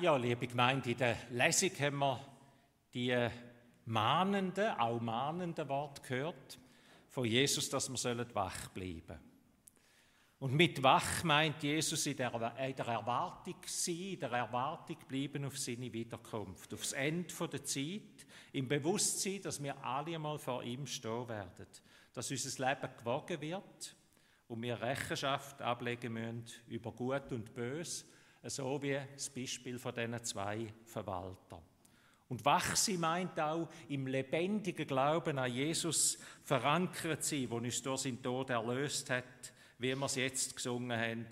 Ja, liebe Gemeinde, in der Lesung haben wir die mahnenden, auch mahnenden Wort gehört von Jesus, dass wir wach bleiben sollen. Und mit wach meint Jesus in der, in der Erwartung sein, in der Erwartung bleiben auf seine Wiederkunft, aufs Ende der Zeit, im Bewusstsein, dass wir alle einmal vor ihm stehen werden, dass unser Leben gewogen wird und wir Rechenschaft ablegen müssen über Gut und Böse so wie das Beispiel von diesen zwei Verwaltern. Und wachsi meint auch im lebendigen Glauben an Jesus verankert sein, wo uns durch seinen Tod erlöst hat, wie wir es jetzt gesungen haben.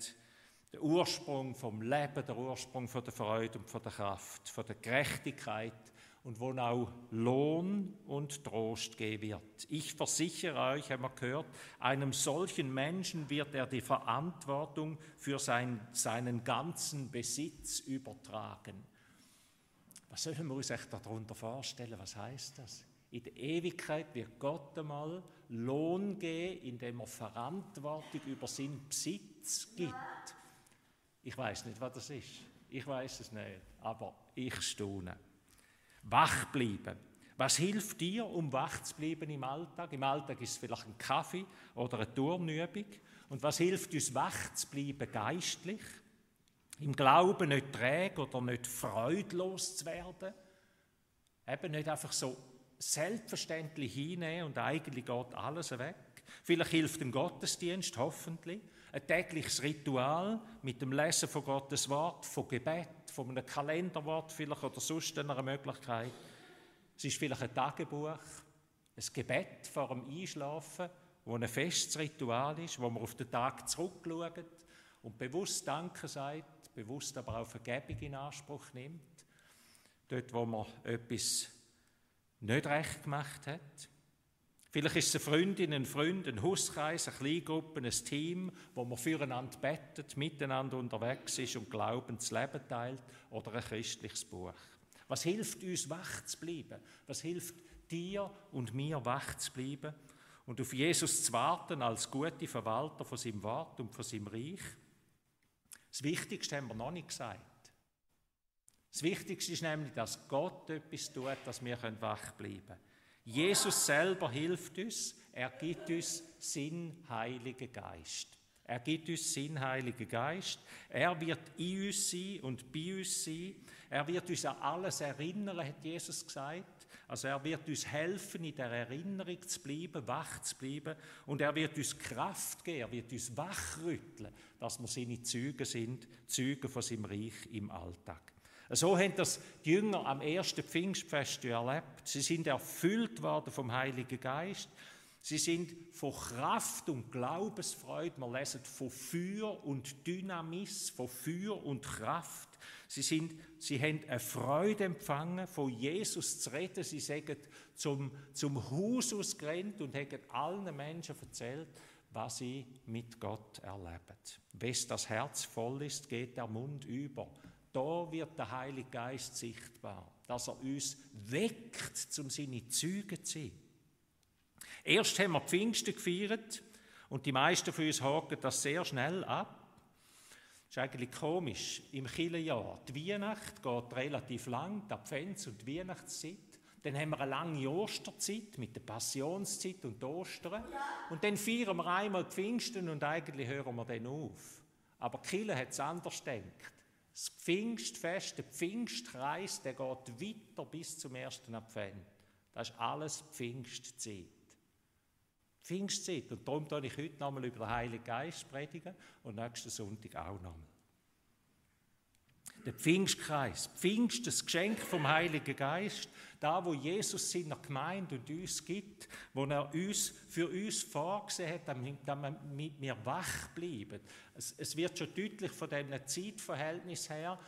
Der Ursprung vom Leben, der Ursprung von der Freude und von der Kraft, von der Gerechtigkeit und wo auch Lohn und Trost geben wird. Ich versichere euch, haben wir gehört, einem solchen Menschen wird er die Verantwortung für sein, seinen ganzen Besitz übertragen. Was sollen wir uns echt darunter vorstellen? Was heißt das? In der Ewigkeit wird Gott einmal Lohn geben, indem er Verantwortung über seinen Besitz gibt. Ich weiß nicht, was das ist. Ich weiß es nicht, aber ich staune. Wach bleiben. Was hilft dir, um wach zu bleiben im Alltag? Im Alltag ist es vielleicht ein Kaffee oder eine Turnübung. Und was hilft uns, wach zu bleiben geistlich? Im Glauben nicht träge oder nicht freudlos zu werden. Eben nicht einfach so selbstverständlich hinnehmen und eigentlich geht alles weg. Vielleicht hilft ein Gottesdienst, hoffentlich. Ein tägliches Ritual mit dem Lesen von Gottes Wort, von Gebet, von einem Kalenderwort vielleicht oder sonst einer Möglichkeit. Es ist vielleicht ein Tagebuch, ein Gebet vor dem Einschlafen, wo ein festes Ritual ist, wo man auf den Tag zurückschaut und bewusst Danke sagt, bewusst aber auch Vergebung in Anspruch nimmt. Dort, wo man etwas nicht recht gemacht hat. Vielleicht ist es eine Freundin, ein Freund, ein Hauskreis, eine Kleingruppe, ein Team, wo man füreinander bettet, miteinander unterwegs ist und Glauben das Leben teilt oder ein christliches Buch. Was hilft uns, wach zu bleiben? Was hilft dir und mir, wach zu bleiben und auf Jesus zu warten als gute Verwalter von seinem Wort und von seinem Reich? Das Wichtigste haben wir noch nicht gesagt. Das Wichtigste ist nämlich, dass Gott etwas tut, dass wir wach bleiben können. Jesus selber hilft uns, er gibt uns Sinn, Heiligen Geist. Er gibt uns Sinn, Heiligen Geist. Er wird in uns sein und bei uns sein. Er wird uns an alles erinnern, hat Jesus gesagt. Also er wird uns helfen, in der Erinnerung zu bleiben, wach zu bleiben. Und er wird uns Kraft geben, er wird uns wachrütteln, dass wir seine Züge sind, Züge von seinem Reich im Alltag. So haben das die Jünger am ersten Pfingstfest erlebt. Sie sind erfüllt worden vom Heiligen Geist. Sie sind von Kraft und Glaubensfreude, wir lesen von Feuer und Dynamis, von Feuer und Kraft. Sie, sind, sie haben eine Freude empfangen, von Jesus zu reden. Sie sagen zum, zum Haus ausgerannt und haben allen Menschen erzählt, was sie mit Gott erleben. Wes das Herz voll ist, geht der Mund über. Da wird der Heilige Geist sichtbar, dass er uns weckt, um seine Züge zu sein. Erst haben wir Pfingsten gefeiert und die meisten von uns haken das sehr schnell ab. Das ist eigentlich komisch. Im Kirchenjahr, die Weihnacht geht relativ lang, die Advents- und die Weihnachtszeit. Dann haben wir eine lange Osterzeit mit der Passionszeit und Ostern. Und dann feiern wir einmal Pfingsten und eigentlich hören wir dann auf. Aber Kille hat es anders gedacht. Das Pfingstfest, der Pfingstkreis, der geht weiter bis zum ersten Advent. Das ist alles Pfingstzeit. Pfingstzeit. Und darum tue ich heute nochmal über den Heiligen Geist predigen und nächsten Sonntag auch nochmal. Der Pfingstkreis. Pfingst, das Geschenk vom Heiligen Geist, da wo Jesus seiner Gemeinde und uns gibt, wo er uns für uns vorgesehen hat, damit wir wach bleiben. Es, es wird schon deutlich von diesem Zeitverhältnis her,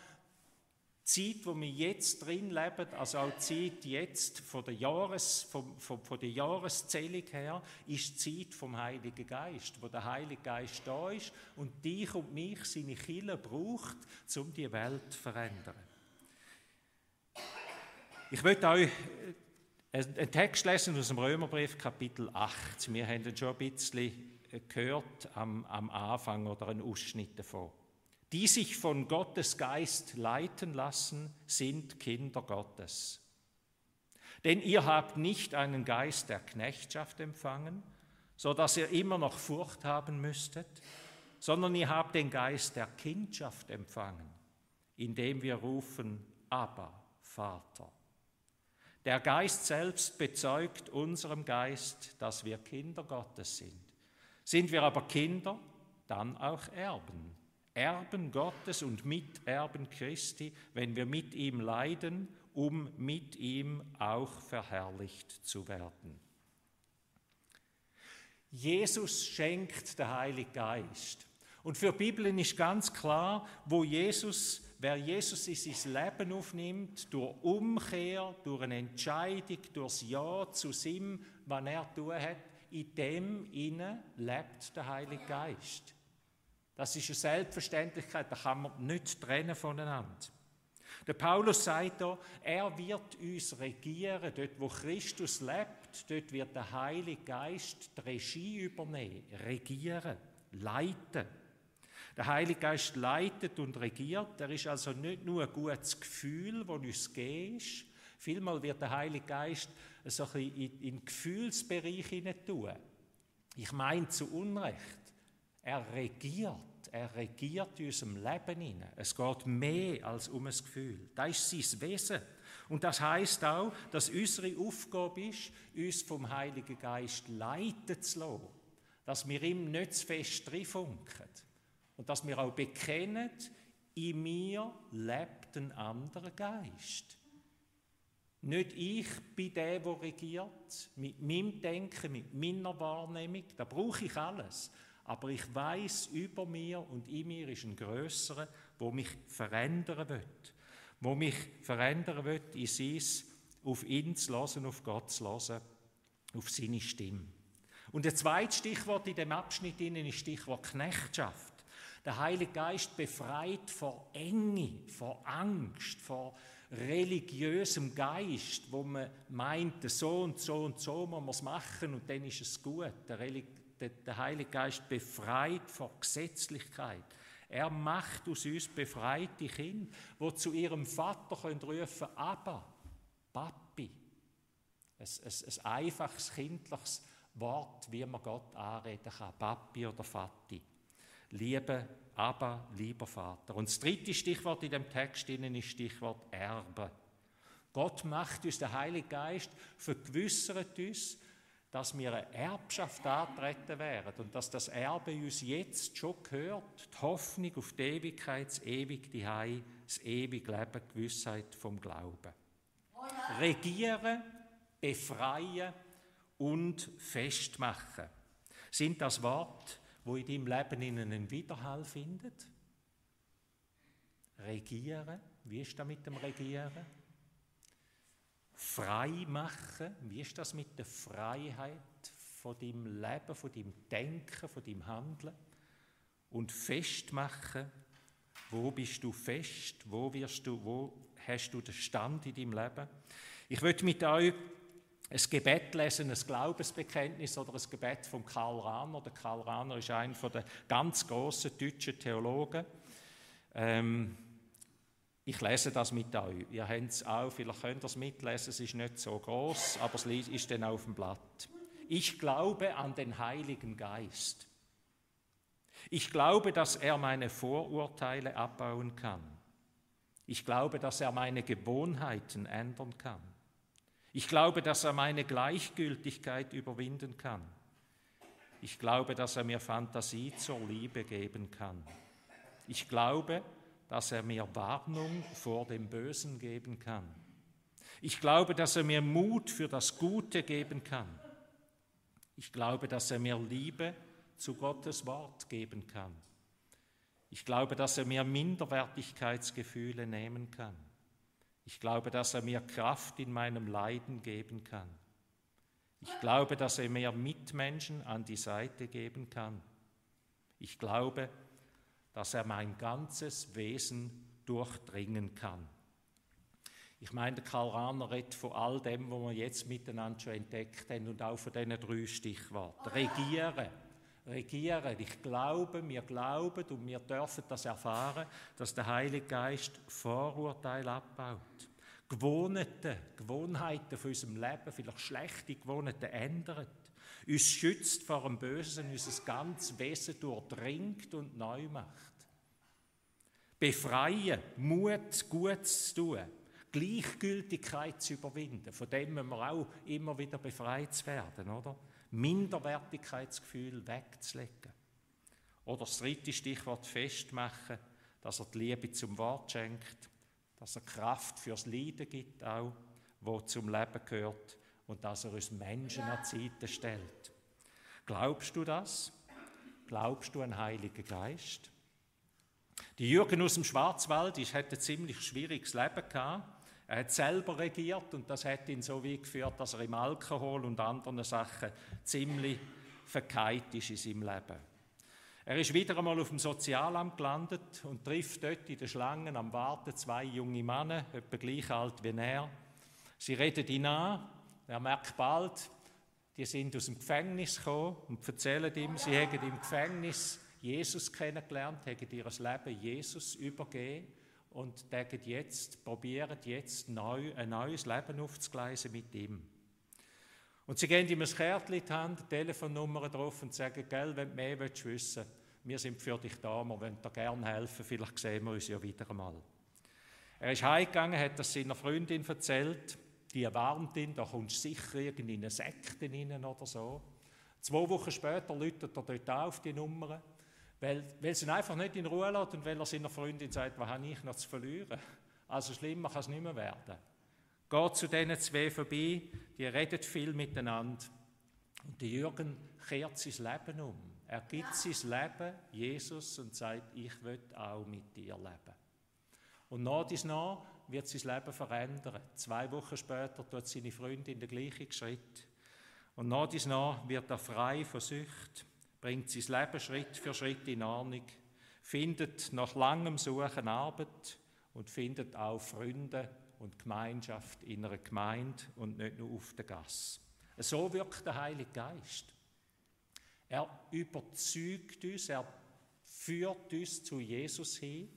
die Zeit, wo wir jetzt drin leben, also auch die Zeit jetzt von der, Jahres, von, von, von der Jahreszählung her, ist die Zeit vom Heiligen Geist, wo der Heilige Geist da ist und dich und mich, seine Kille braucht, um die Welt zu verändern. Ich möchte euch einen Text lesen aus dem Römerbrief, Kapitel 8. Wir haben ihn schon ein bisschen gehört am, am Anfang oder einen Ausschnitt davon. Die sich von Gottes Geist leiten lassen, sind Kinder Gottes. Denn ihr habt nicht einen Geist der Knechtschaft empfangen, so dass ihr immer noch Furcht haben müsstet, sondern ihr habt den Geist der Kindschaft empfangen, indem wir rufen, aber Vater. Der Geist selbst bezeugt unserem Geist, dass wir Kinder Gottes sind. Sind wir aber Kinder, dann auch Erben. Erben Gottes und Miterben Christi, wenn wir mit ihm leiden, um mit ihm auch verherrlicht zu werden. Jesus schenkt den Heiligen Geist. Und für die Bibel ist ganz klar, wo Jesus, wer Jesus in sein Leben aufnimmt, durch Umkehr, durch eine Entscheidung, durchs Ja zu ihm, was er tun hat, in dem inne lebt der Heilige Geist. Das ist eine Selbstverständlichkeit, da kann man nicht trennen voneinander. Der Paulus sagt da, er wird uns regieren, dort wo Christus lebt, dort wird der Heilige Geist die Regie übernehmen, regieren, leiten. Der Heilige Geist leitet und regiert, er ist also nicht nur ein gutes Gefühl, das uns ist. Vielmal wird der Heilige Geist so ein bisschen in den Gefühlsbereich hinein tun. Ich meine zu Unrecht. Er regiert, er regiert in unserem Leben hinein. Es geht mehr als um ein Gefühl. Das ist sein Wesen. Und das heißt auch, dass unsere Aufgabe ist, uns vom Heiligen Geist leiten zu lassen. Dass wir ihm nicht zu fest funken. Und dass wir auch bekennen, in mir lebt ein anderer Geist. Nicht ich bin der, der regiert, mit meinem Denken, mit meiner Wahrnehmung, da brauche ich alles. Aber ich weiß über mir und in mir ist ein Größerer, wo mich verändern wird, wo mich verändern wird, in sein, auf ihn zu hören, auf Gott zu hören, auf seine Stimme. Und der zweite Stichwort in dem Abschnitt ist das Stichwort Knechtschaft. Der Heilige Geist befreit vor Enge, vor Angst, vor religiösem Geist, wo man meint, so und so und so muss man es machen und dann ist es gut. Der Relig der, Heilige Geist befreit vor Gesetzlichkeit. Er macht aus uns befreite Kinder, wo zu ihrem Vater können rufen, aber Papi. Ein, ein, ein einfaches kindliches Wort, wie man Gott anreden kann, Papi oder Vati. Liebe, aber lieber Vater. Und das dritte Stichwort in dem Text ist das Stichwort Erbe. Gott macht uns, der Heilige Geist vergewissert uns, dass wir eine Erbschaft antreten werden und dass das Erbe uns jetzt schon gehört, die Hoffnung auf die Ewigkeit, das ewige Heil, das ewige Leben, die Gewissheit vom Glauben. Regieren, befreien und festmachen sind das Wort, wo in deinem Leben einen Widerhall findet. Regieren, wie ist das mit dem Regieren? Frei machen. Wie ist das mit der Freiheit von deinem Leben, von deinem Denken, von deinem Handeln? Und festmachen, wo bist du fest, wo wirst du, wo hast du den Stand in deinem Leben? Ich möchte mit euch ein Gebet lesen, ein Glaubensbekenntnis oder ein Gebet von Karl Rahner. Der Karl Rahner ist einer der ganz großen deutschen Theologen. Ähm, ich lese das mit euch. Ihr habt es auch, vielleicht könnt ihr es mitlesen, es ist nicht so groß, aber es ist dann auf dem Blatt. Ich glaube an den Heiligen Geist. Ich glaube, dass er meine Vorurteile abbauen kann. Ich glaube, dass er meine Gewohnheiten ändern kann. Ich glaube, dass er meine Gleichgültigkeit überwinden kann. Ich glaube, dass er mir Fantasie zur Liebe geben kann. Ich glaube, dass dass er mir Warnung vor dem Bösen geben kann. Ich glaube, dass er mir Mut für das Gute geben kann. Ich glaube, dass er mir Liebe zu Gottes Wort geben kann. Ich glaube, dass er mir Minderwertigkeitsgefühle nehmen kann. Ich glaube, dass er mir Kraft in meinem Leiden geben kann. Ich glaube, dass er mir Mitmenschen an die Seite geben kann. Ich glaube, dass dass er mein ganzes Wesen durchdringen kann. Ich meine, der Karl Rahner redet von all dem, was wir jetzt miteinander schon entdeckt haben und auch von diesen drei Stichworten. Regieren, regieren. Ich glaube, wir glauben und wir dürfen das erfahren, dass der Heilige Geist Vorurteile abbaut. Gewohnheiten, Gewohnheiten von unserem Leben, vielleicht schlechte Gewohnheiten ändert. Uns schützt vor dem Bösen, unser ganzes Wesen durchdringt und neu macht. Befreien, Mut, Gutes zu tun, Gleichgültigkeit zu überwinden, von dem müssen wir auch immer wieder befreit werden, oder? Minderwertigkeitsgefühl wegzulegen. Oder das dritte Stichwort festmachen, dass er die Liebe zum Wort schenkt, dass er Kraft fürs Leiden gibt, auch, wo zum Leben gehört, und dass er uns Menschen an die Seite stellt. Glaubst du das? Glaubst du an Heiligen Geist? Die Jürgen aus dem Schwarzwald ich hatte ein ziemlich schwieriges Leben gehabt. Er hat selber regiert und das hat ihn so weit geführt, dass er im Alkohol und anderen Sachen ziemlich verkeilt ist in seinem Leben. Er ist wieder einmal auf dem Sozialamt gelandet und trifft dort in den Schlangen am Warten zwei junge Männer, etwa gleich alt wie er. Sie reden ihn an. Er merkt bald, die sind aus dem Gefängnis gekommen und erzählen ihm, sie hätten im Gefängnis Jesus kennengelernt, hätten ihr Leben Jesus übergeben und denken jetzt, probieren jetzt neu, ein neues Leben aufzugleisen mit ihm. Und sie gehen ihm ein Kärtchen in die Hand, Telefonnummer drauf und sagen, gell, wenn du mehr willst, wissen wir sind für dich da, wir wollen dir gerne helfen, vielleicht sehen wir uns ja wieder einmal. Er ist heimgegangen, hat das seiner Freundin erzählt, die warnt ihn, da kommst du sicher in eine Sekte rein oder so. Zwei Wochen später läutet er dort auf die Nummer weil, weil sie ihn einfach nicht in Ruhe lässt und weil er seiner Freundin sagt, was habe ich noch zu verlieren? Also schlimmer kann es nicht mehr werden. Geht zu diesen zwei vorbei, die reden viel miteinander. Und der Jürgen kehrt sein Leben um. Er gibt sein Leben Jesus und sagt, ich will auch mit dir leben. Und nach dies nach wird sein Leben verändern. Zwei Wochen später tut seine Freundin den gleichen Schritt. Und nach dies nach wird er frei von Sucht bringt sein Leben Schritt für Schritt in Ordnung, findet nach langem Suchen Arbeit und findet auch Freunde und Gemeinschaft in einer Gemeinde und nicht nur auf der Gasse. So wirkt der Heilige Geist. Er überzeugt uns, er führt uns zu Jesus hin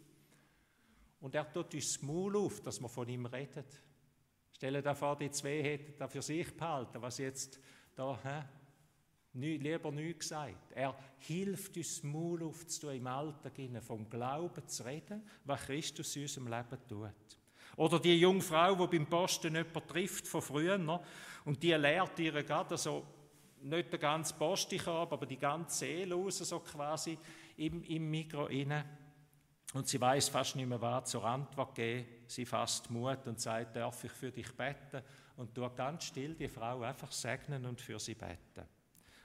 und er tut uns das Maul auf, dass wir von ihm reden. Stellen dir vor, die zwei hätten da für sich behalten, was jetzt da, hä? lieber nichts gesagt. Er hilft uns, Maul aufzutun im Alltag, vom Glauben zu reden, was Christus in unserem Leben tut. Oder die junge Frau, die beim Posten jemanden trifft von früher, und die lehrt ihr gerade so, nicht den ganzen Postikorb, aber die ganze Seele raus, so quasi im, im Mikro inne. Und sie weiß fast nicht mehr, was zur Antwort geben. Sie fasst Mut und sagt, darf ich für dich beten? Und tut ganz still die Frau einfach segnen und für sie beten.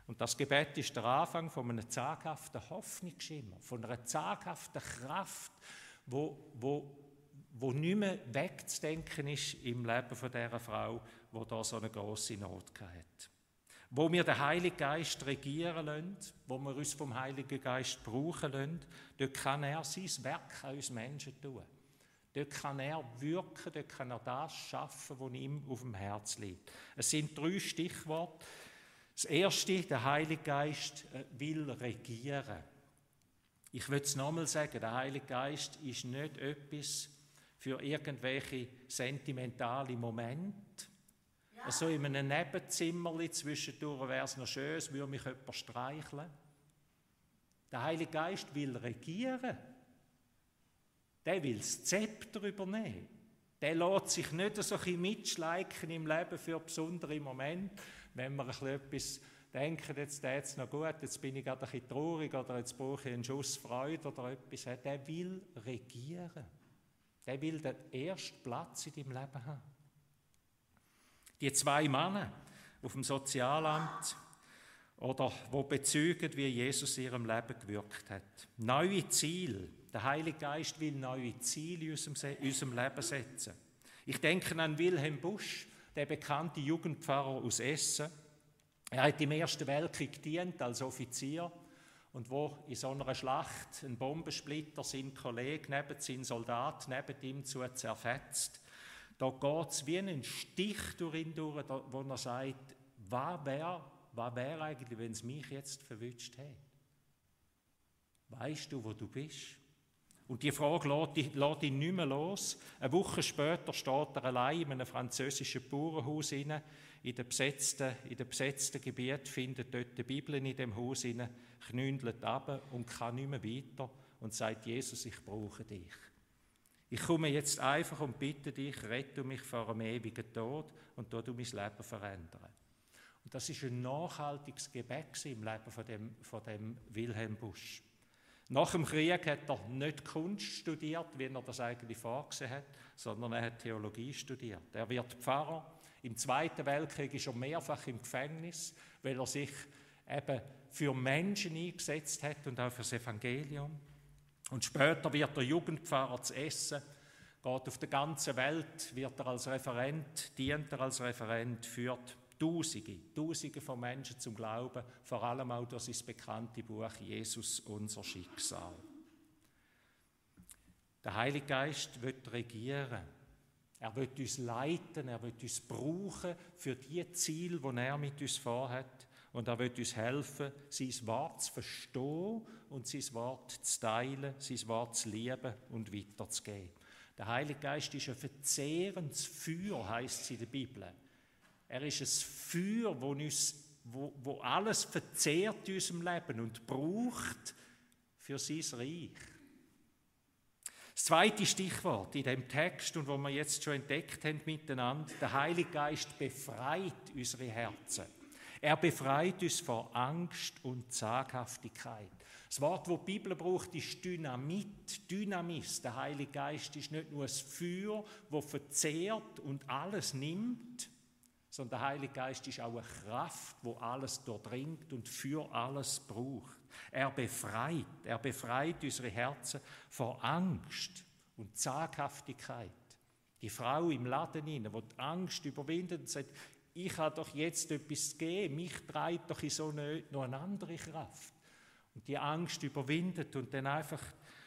Und das Gebet ist der Anfang von einem zaghaften Hoffnungsschimmer, von einer zaghaften Kraft, wo, wo, wo nicht mehr wegzudenken ist im Leben von dieser Frau, wo da so eine große Not hat. Wo wir den Heiligen Geist regieren lassen, wo wir uns vom Heiligen Geist brauchen lassen, dort kann er sein Werk an uns Menschen tun. Dort kann er wirken, dort kann er das schaffen, was ihm auf dem Herz liegt. Es sind drei Stichworte, das Erste, der Heilige Geist äh, will regieren. Ich will es nochmal sagen, der Heilige Geist ist nicht etwas für irgendwelche sentimentale Momente. Ja. So in einem Nebenzimmer zwischendurch wäre es noch schön, es würde mich jemand streicheln. Der Heilige Geist will regieren. Der will das Zepter übernehmen. Der lässt sich nicht so ein mitschleichen im Leben für besondere Momente wenn wir etwas denken, jetzt geht es noch gut, jetzt bin ich gerade ein bisschen traurig oder jetzt brauche ich einen Schuss Freude oder etwas, der will regieren. Der will den ersten Platz in deinem Leben haben. Die zwei Männer auf dem Sozialamt oder wo bezeugen, wie Jesus in ihrem Leben gewirkt hat. Neue Ziele. Der Heilige Geist will neue Ziele in unserem, in unserem Leben setzen. Ich denke an Wilhelm Busch, der bekannte Jugendpfarrer aus Essen. Er hat im Ersten Weltkrieg gedient als Offizier und wo in so einer Schlacht ein Bombensplitter sein Kollege neben seinen Soldat neben ihm zu zerfetzt. Da geht es wie ein Stich durch ihn durch, wo er sagt, was wäre was wär eigentlich, wenn es mich jetzt verwünscht hätte? Weißt du, wo du bist? Und die Frage lässt ihn nicht mehr los. Eine Woche später steht er allein in einem französischen Bauernhaus in dem besetzten, besetzten Gebiet, findet dort die Bibel in dem Haus knündelt ab und kann nicht mehr weiter und sagt, Jesus, ich brauche dich. Ich komme jetzt einfach und bitte dich, rette mich vor einem ewigen Tod und tu du mein Leben verändern. Und das ist ein nachhaltiges Gebet im Leben von dem, von dem Wilhelm Busch. Nach dem Krieg hat er nicht Kunst studiert, wie er das eigentlich vorgesehen hat, sondern er hat Theologie studiert. Er wird Pfarrer. Im Zweiten Weltkrieg ist er mehrfach im Gefängnis, weil er sich eben für Menschen eingesetzt hat und auch für das Evangelium. Und später wird er Jugendpfarrer zu Essen, geht auf der ganzen Welt, wird er als Referent, dient er als Referent, führt Tausende, Tausende von Menschen zum Glauben, vor allem auch durch sein bekannte Buch Jesus, unser Schicksal. Der Heilige Geist wird regieren. Er wird uns leiten, er wird uns brauchen für die Ziele, die er mit uns vorhat. Und er wird uns helfen, sein Wort zu verstehen und sein Wort zu teilen, sein Wort zu lieben und weiterzugeben. Der Heilige Geist ist ein verzehrendes Feuer, heißt es in der Bibel. Er ist ein Feuer, wo, uns, wo, wo alles verzehrt in unserem Leben und braucht für sein Reich. Das zweite Stichwort in dem Text und wo wir jetzt schon entdeckt haben miteinander, der Heilige Geist befreit unsere Herzen. Er befreit uns vor Angst und Zaghaftigkeit. Das Wort, das die Bibel braucht, ist Dynamit, Dynamis. Der Heilige Geist ist nicht nur ein Feuer, das verzehrt und alles nimmt, sondern der Heilige Geist ist auch eine Kraft, wo alles durchdringt und für alles braucht. Er befreit, er befreit unsere Herzen vor Angst und Zaghaftigkeit. Die Frau im Laden die Angst überwindet und sagt, ich habe doch jetzt etwas gegeben, mich treibt doch in so eine, noch eine andere Kraft. Und die Angst überwindet und dann einfach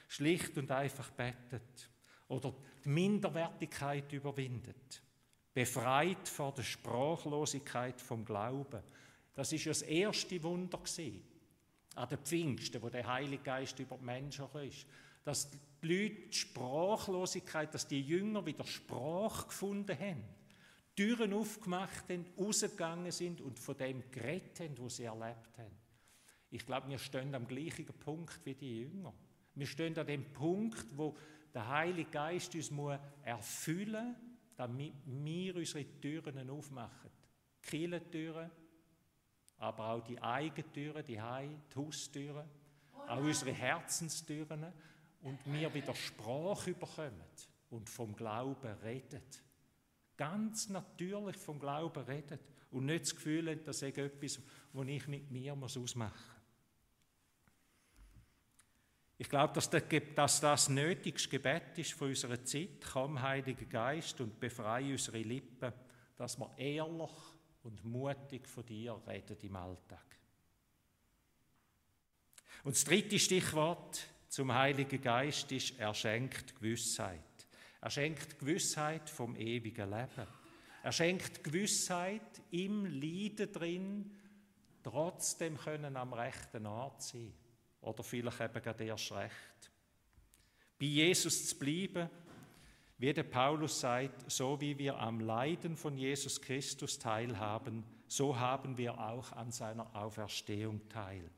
schlicht und einfach bettet. Oder die Minderwertigkeit überwindet befreit vor der Sprachlosigkeit vom Glauben. Das ist ja das erste Wunder gewesen, an den Pfingsten, wo der Heilige Geist über die Menschen ist. Dass die Leute die Sprachlosigkeit, dass die Jünger wieder Sprache gefunden haben, Türen aufgemacht haben, rausgegangen sind und von dem geredet haben, was sie erlebt haben. Ich glaube, wir stehen am gleichen Punkt wie die Jünger. Wir stehen an dem Punkt, wo der Heilige Geist uns erfüllen muss damit wir unsere Türen aufmachen. Die Kirchentüren, aber auch die Eigentüren, die Heim, die Haustüren, auch unsere Herzenstüren und wir wieder Sprache bekommen und vom Glauben reden. Ganz natürlich vom Glauben reden und nicht das Gefühl haben, das sei etwas, was ich mit mir ausmachen muss. Ich glaube, dass, dass das nötigste Gebet ist von unserer Zeit. Komm, Heiliger Geist, und befreie unsere Lippen, dass wir ehrlich und mutig von dir reden im Alltag. Und das dritte Stichwort zum Heiligen Geist ist, er schenkt Gewissheit. Er schenkt Gewissheit vom ewigen Leben. Er schenkt Gewissheit im Leiden drin, trotzdem können am rechten Ort sein oder vielleicht eben gerade erst recht. Bei Jesus zu bleiben, wie der Paulus sagt, so wie wir am Leiden von Jesus Christus teilhaben, so haben wir auch an seiner Auferstehung teil.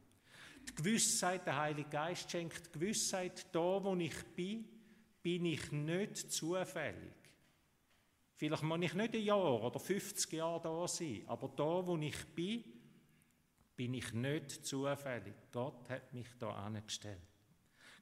Die Gewissheit, der Heilige Geist schenkt Gewissheit, da wo ich bin, bin ich nicht zufällig. Vielleicht muss ich nicht ein Jahr oder 50 Jahre da sein, aber da wo ich bin, bin ich nicht zufällig. Gott hat mich da angestellt.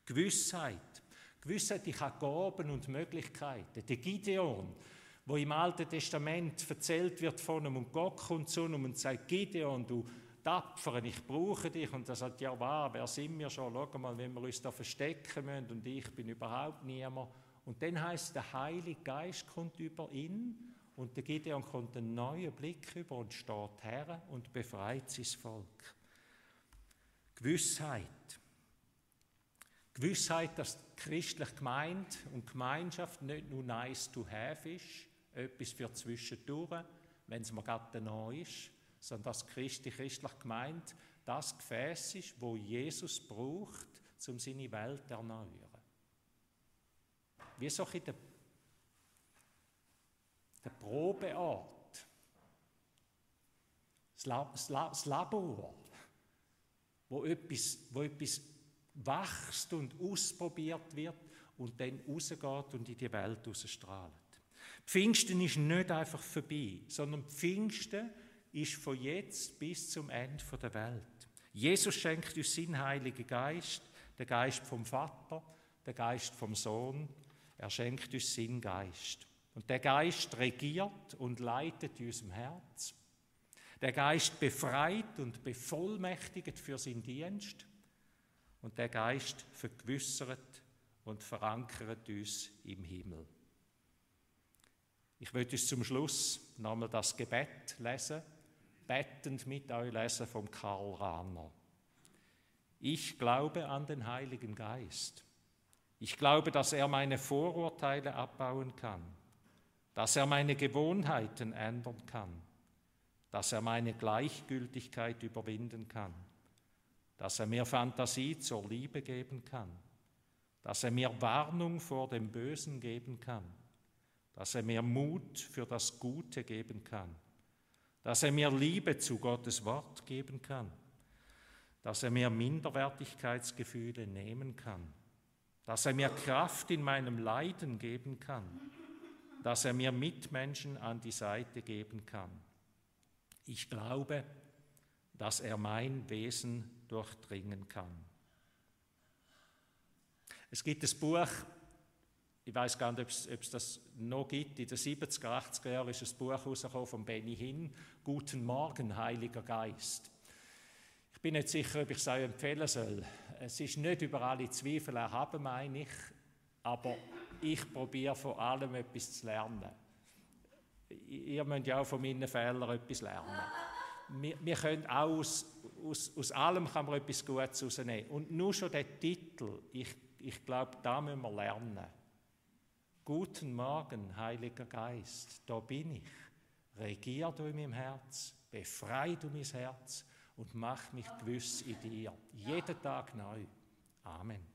Gewissheit. Gewissheit, ich habe Gaben und Möglichkeiten. Der Gideon, wo im Alten Testament erzählt wird von ihm und Gott kommt zu ihm und sagt, Gideon, du Tapferen, ich brauche dich. Und er sagt, ja, wahr, wer sind wir schon? Schau mal, wenn wir uns da verstecken müssen und ich bin überhaupt niemand. Und dann heißt der Heilige Geist kommt über ihn und der Gideon kommt einen neuen Blick über und steht her und befreit sein Volk. Gewissheit. Gewissheit, dass christlich gemeint und Gemeinschaft nicht nur nice to have ist, etwas für zwischendurch, wenn es mir gerade neu ist, sondern dass christlich christlich gemeint das Gefäß ist, wo Jesus braucht um seine Welt zu erneuern. Wie so ein der, der Probeort, das Labor, wo etwas, wo etwas wächst und ausprobiert wird und dann rausgeht und in die Welt rausstrahlt. Pfingsten ist nicht einfach vorbei, sondern Pfingsten ist von jetzt bis zum Ende der Welt. Jesus schenkt uns seinen Heiligen Geist, den Geist vom Vater, den Geist vom Sohn. Er schenkt uns seinen Geist. Und der Geist regiert und leitet in unserem Herz. Der Geist befreit und bevollmächtigt für seinen Dienst. Und der Geist vergewissert und verankert uns im Himmel. Ich möchte uns zum Schluss nochmal das Gebet lesen, bettend mit euch lesen vom Karl Rahner. Ich glaube an den Heiligen Geist. Ich glaube, dass er meine Vorurteile abbauen kann, dass er meine Gewohnheiten ändern kann, dass er meine Gleichgültigkeit überwinden kann, dass er mir Fantasie zur Liebe geben kann, dass er mir Warnung vor dem Bösen geben kann, dass er mir Mut für das Gute geben kann, dass er mir Liebe zu Gottes Wort geben kann, dass er mir Minderwertigkeitsgefühle nehmen kann, dass er mir Kraft in meinem Leiden geben kann, dass er mir Mitmenschen an die Seite geben kann. Ich glaube, dass er mein Wesen durchdringen kann. Es gibt ein Buch, ich weiß gar nicht, ob es, das noch gibt. In den 70er, 80er Jahren ist ein Buch herausgekommen von Benny Hinn, Guten Morgen, Heiliger Geist. Ich bin nicht sicher, ob ich es euch empfehlen soll. Es ist nicht über alle Zweifel erhaben, meine ich, aber ich probiere von allem etwas zu lernen. Ihr müsst ja auch von meinen Fehlern etwas lernen. Wir, wir können auch aus, aus, aus allem kann man etwas Gutes herausnehmen. Und nur schon der Titel, ich ich glaube, da müssen wir lernen. Guten Morgen, Heiliger Geist, da bin ich. Regier du in meinem Herz, befrei du mein Herz und mach mich gewiss in dir. Jeden Tag neu. Amen.